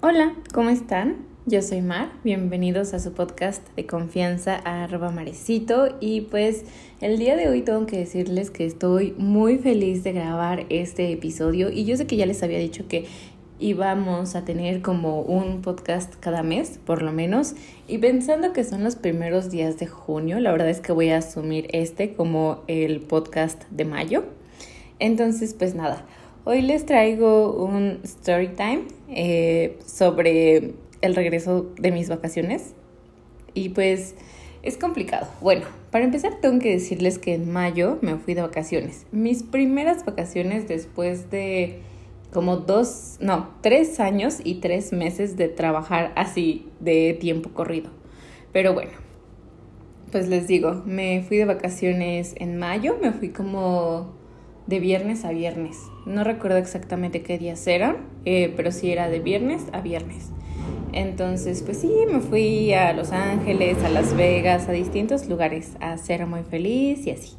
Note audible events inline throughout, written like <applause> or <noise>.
Hola, ¿cómo están? Yo soy Mar, bienvenidos a su podcast de confianza arroba marecito y pues el día de hoy tengo que decirles que estoy muy feliz de grabar este episodio y yo sé que ya les había dicho que íbamos a tener como un podcast cada mes, por lo menos, y pensando que son los primeros días de junio, la verdad es que voy a asumir este como el podcast de mayo. Entonces, pues nada, Hoy les traigo un story time eh, sobre el regreso de mis vacaciones. Y pues es complicado. Bueno, para empezar tengo que decirles que en mayo me fui de vacaciones. Mis primeras vacaciones después de como dos, no, tres años y tres meses de trabajar así de tiempo corrido. Pero bueno, pues les digo, me fui de vacaciones en mayo, me fui como de viernes a viernes. No recuerdo exactamente qué días eran, eh, pero sí era de viernes a viernes. Entonces, pues sí, me fui a Los Ángeles, a Las Vegas, a distintos lugares a ser muy feliz y así.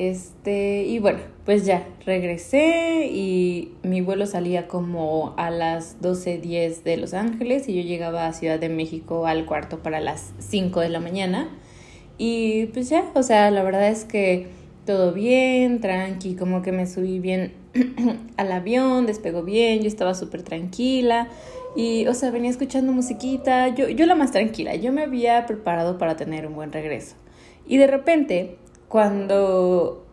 Este, y bueno, pues ya regresé y mi vuelo salía como a las 12.10 de Los Ángeles y yo llegaba a Ciudad de México al cuarto para las 5 de la mañana. Y pues ya, o sea, la verdad es que todo bien, tranqui, como que me subí bien <clears throat> al avión, despegó bien, yo estaba súper tranquila y, o sea, venía escuchando musiquita, yo, yo la más tranquila, yo me había preparado para tener un buen regreso. Y de repente, cuando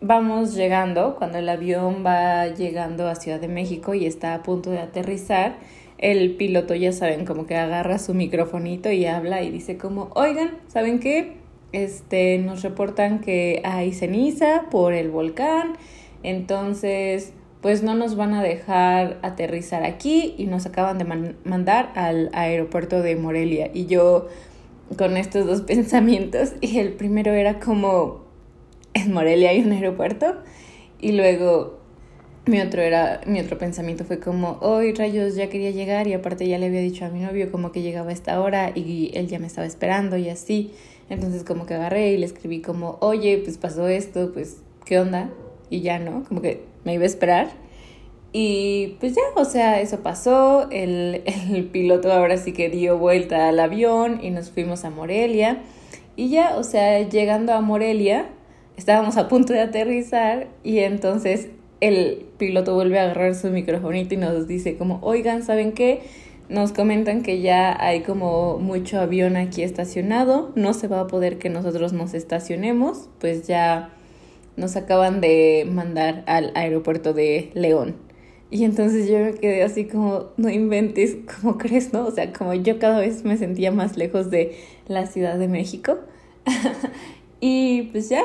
vamos llegando, cuando el avión va llegando a Ciudad de México y está a punto de aterrizar, el piloto, ya saben, como que agarra su microfonito y habla y dice como, oigan, ¿saben qué? este, nos reportan que hay ceniza por el volcán, entonces pues no nos van a dejar aterrizar aquí y nos acaban de mandar al aeropuerto de Morelia. Y yo con estos dos <laughs> pensamientos, y el primero era como, en Morelia hay un aeropuerto, y luego mi otro era mi otro pensamiento fue como hoy rayos ya quería llegar y aparte ya le había dicho a mi novio como que llegaba a esta hora y él ya me estaba esperando y así entonces como que agarré y le escribí como, oye, pues pasó esto, pues, ¿qué onda? Y ya, ¿no? Como que me iba a esperar. Y pues ya, o sea, eso pasó, el, <laughs> el piloto ahora sí que dio vuelta al avión y nos fuimos a Morelia. Y ya, o sea, llegando a Morelia, estábamos a punto de aterrizar y entonces el piloto vuelve a agarrar su microfonito y nos dice como, oigan, ¿saben qué? Nos comentan que ya hay como mucho avión aquí estacionado, no se va a poder que nosotros nos estacionemos, pues ya nos acaban de mandar al aeropuerto de León. Y entonces yo me quedé así como, no inventes, ¿cómo crees, no? O sea, como yo cada vez me sentía más lejos de la Ciudad de México. <laughs> y pues ya,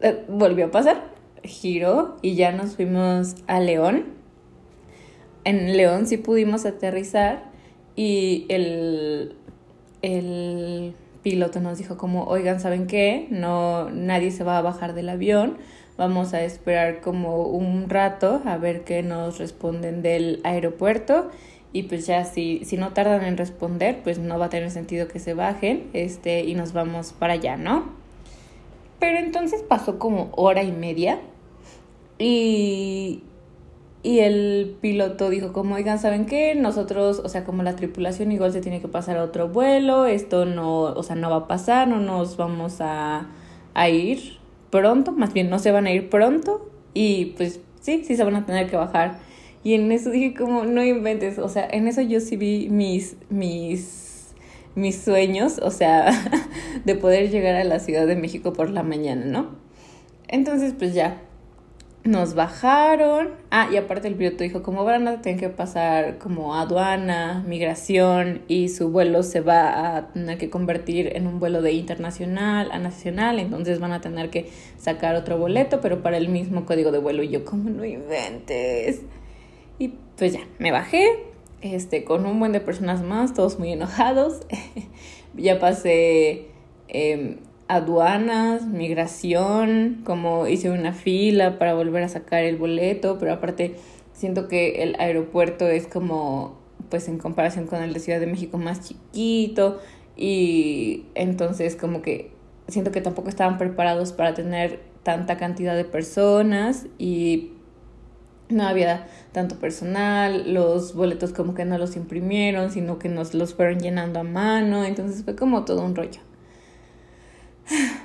eh, volvió a pasar, giró y ya nos fuimos a León en León sí pudimos aterrizar y el, el piloto nos dijo como, oigan, ¿saben qué? No, nadie se va a bajar del avión, vamos a esperar como un rato a ver qué nos responden del aeropuerto y pues ya si, si no tardan en responder, pues no va a tener sentido que se bajen este, y nos vamos para allá, ¿no? Pero entonces pasó como hora y media y, y el piloto dijo como, oigan, ¿saben qué? Nosotros, o sea, como la tripulación igual se tiene que pasar a otro vuelo, esto no, o sea, no va a pasar, no nos vamos a, a ir pronto, más bien no se van a ir pronto y pues sí, sí se van a tener que bajar. Y en eso dije como, no inventes, o sea, en eso yo sí vi mis, mis, mis sueños, o sea, <laughs> de poder llegar a la Ciudad de México por la mañana, ¿no? Entonces, pues ya, nos bajaron. Ah, y aparte el piloto dijo, como van a tener que pasar como aduana, migración y su vuelo se va a tener que convertir en un vuelo de internacional a nacional, entonces van a tener que sacar otro boleto, pero para el mismo código de vuelo. Y yo, como no inventes. Y pues ya, me bajé, este, con un buen de personas más, todos muy enojados. <laughs> ya pasé eh, aduanas, migración, como hice una fila para volver a sacar el boleto, pero aparte siento que el aeropuerto es como pues en comparación con el de Ciudad de México más chiquito y entonces como que siento que tampoco estaban preparados para tener tanta cantidad de personas y no había tanto personal, los boletos como que no los imprimieron, sino que nos los fueron llenando a mano, entonces fue como todo un rollo.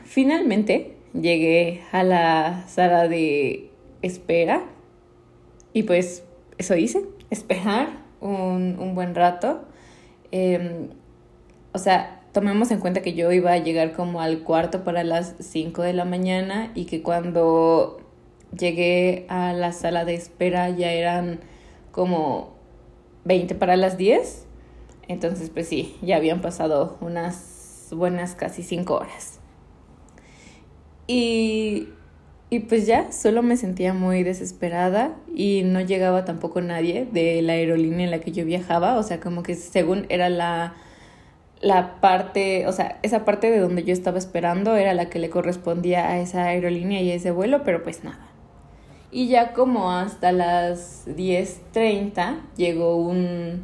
Finalmente llegué a la sala de espera y pues eso hice, esperar un, un buen rato. Em, o sea, tomemos en cuenta que yo iba a llegar como al cuarto para las 5 de la mañana y que cuando llegué a la sala de espera ya eran como 20 para las 10. Entonces, pues sí, ya habían pasado unas buenas casi 5 horas. Y, y pues ya, solo me sentía muy desesperada y no llegaba tampoco nadie de la aerolínea en la que yo viajaba. O sea, como que según era la la parte, o sea, esa parte de donde yo estaba esperando era la que le correspondía a esa aerolínea y a ese vuelo, pero pues nada. Y ya como hasta las 10.30 llegó un,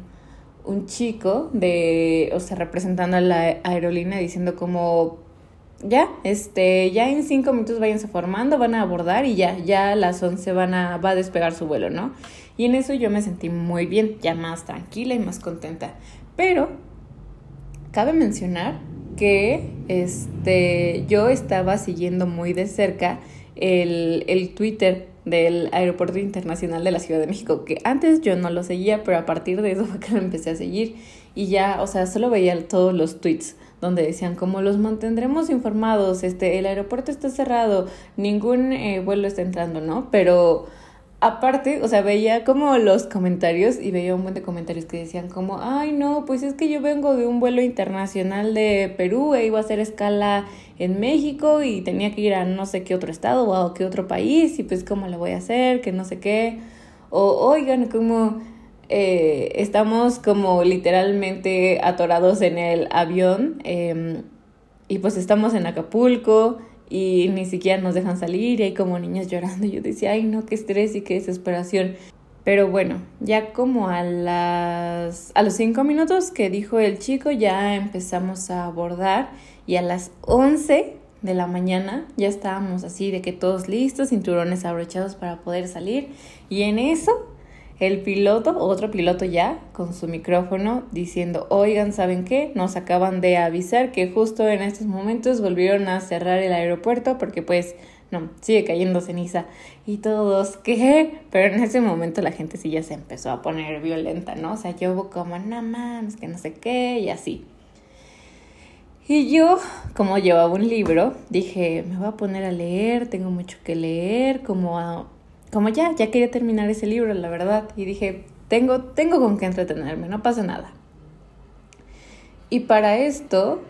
un chico de, o sea, representando a la aerolínea diciendo como, ya, este, ya en cinco minutos váyanse formando, van a abordar y ya, ya a las 11 van a, va a despegar su vuelo, ¿no? Y en eso yo me sentí muy bien, ya más tranquila y más contenta. Pero cabe mencionar que este, yo estaba siguiendo muy de cerca el, el Twitter del Aeropuerto Internacional de la Ciudad de México, que antes yo no lo seguía, pero a partir de eso fue que lo empecé a seguir y ya, o sea, solo veía todos los tweets donde decían como los mantendremos informados, este, el aeropuerto está cerrado, ningún eh, vuelo está entrando, ¿no? Pero aparte, o sea, veía como los comentarios y veía un buen de comentarios que decían como, ay no, pues es que yo vengo de un vuelo internacional de Perú e iba a hacer escala en México y tenía que ir a no sé qué otro estado o a qué otro país y pues cómo lo voy a hacer, que no sé qué. O oigan, como eh, estamos como literalmente atorados en el avión eh, y pues estamos en Acapulco y ni siquiera nos dejan salir y hay como niños llorando. Yo decía, ay no, qué estrés y qué desesperación. Pero bueno, ya como a las a los cinco minutos que dijo el chico ya empezamos a abordar y a las once de la mañana ya estábamos así de que todos listos, cinturones abrochados para poder salir y en eso el piloto, otro piloto ya, con su micrófono diciendo, oigan, ¿saben qué? Nos acaban de avisar que justo en estos momentos volvieron a cerrar el aeropuerto porque pues no, sigue cayendo ceniza. Y todos, ¿qué? Pero en ese momento la gente sí ya se empezó a poner violenta, ¿no? O sea, yo como, no mames, que no sé qué, y así. Y yo, como llevaba un libro, dije, me voy a poner a leer, tengo mucho que leer, como a como ya, ya quería terminar ese libro, la verdad, y dije, tengo, tengo con qué entretenerme, no pasa nada. Y para esto,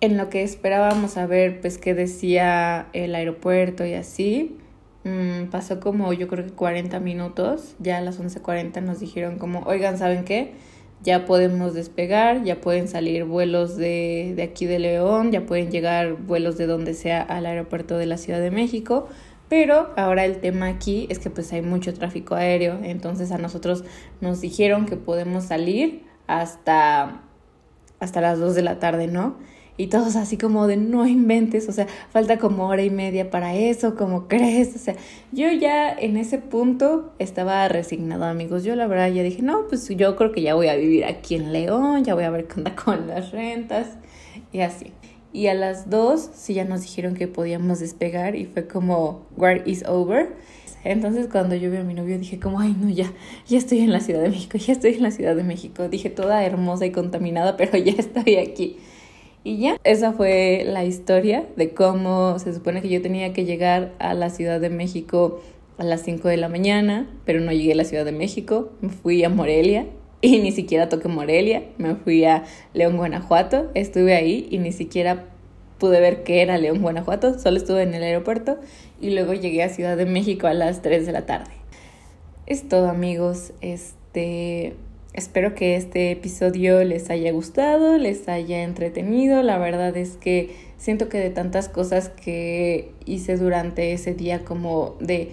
en lo que esperábamos a ver, pues qué decía el aeropuerto y así, mm, pasó como yo creo que 40 minutos, ya a las 11.40 nos dijeron como, oigan, ¿saben qué? Ya podemos despegar, ya pueden salir vuelos de, de aquí de León, ya pueden llegar vuelos de donde sea al aeropuerto de la Ciudad de México pero ahora el tema aquí es que pues hay mucho tráfico aéreo, entonces a nosotros nos dijeron que podemos salir hasta, hasta las 2 de la tarde, ¿no? Y todos así como de no inventes, o sea, falta como hora y media para eso, como crees, o sea, yo ya en ese punto estaba resignado, amigos. Yo la verdad ya dije, no, pues yo creo que ya voy a vivir aquí en León, ya voy a ver qué onda <laughs> con las rentas y así. Y a las dos sí ya nos dijeron que podíamos despegar y fue como, war is over. Entonces cuando yo vi a mi novio dije como, ay no, ya, ya estoy en la Ciudad de México, ya estoy en la Ciudad de México. Dije toda hermosa y contaminada, pero ya estoy aquí. Y ya, esa fue la historia de cómo se supone que yo tenía que llegar a la Ciudad de México a las 5 de la mañana, pero no llegué a la Ciudad de México, me fui a Morelia <laughs> y ni siquiera toqué Morelia, me fui a León, Guanajuato, estuve ahí y ni siquiera pude ver qué era León, Guanajuato, solo estuve en el aeropuerto y luego llegué a Ciudad de México a las 3 de la tarde. Es todo amigos, este espero que este episodio les haya gustado, les haya entretenido, la verdad es que siento que de tantas cosas que hice durante ese día como de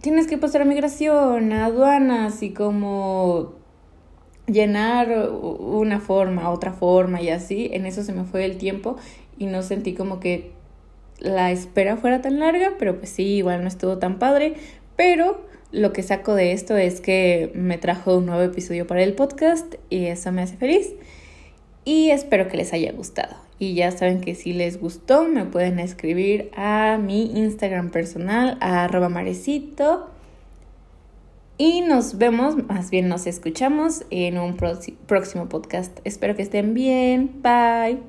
tienes que pasar a migración, a aduanas y como llenar una forma, otra forma y así, en eso se me fue el tiempo y no sentí como que la espera fuera tan larga, pero pues sí, igual no estuvo tan padre, pero lo que saco de esto es que me trajo un nuevo episodio para el podcast y eso me hace feliz y espero que les haya gustado. Y ya saben que si les gustó me pueden escribir a mi Instagram personal, a arroba marecito. Y nos vemos, más bien nos escuchamos en un próximo podcast. Espero que estén bien. Bye.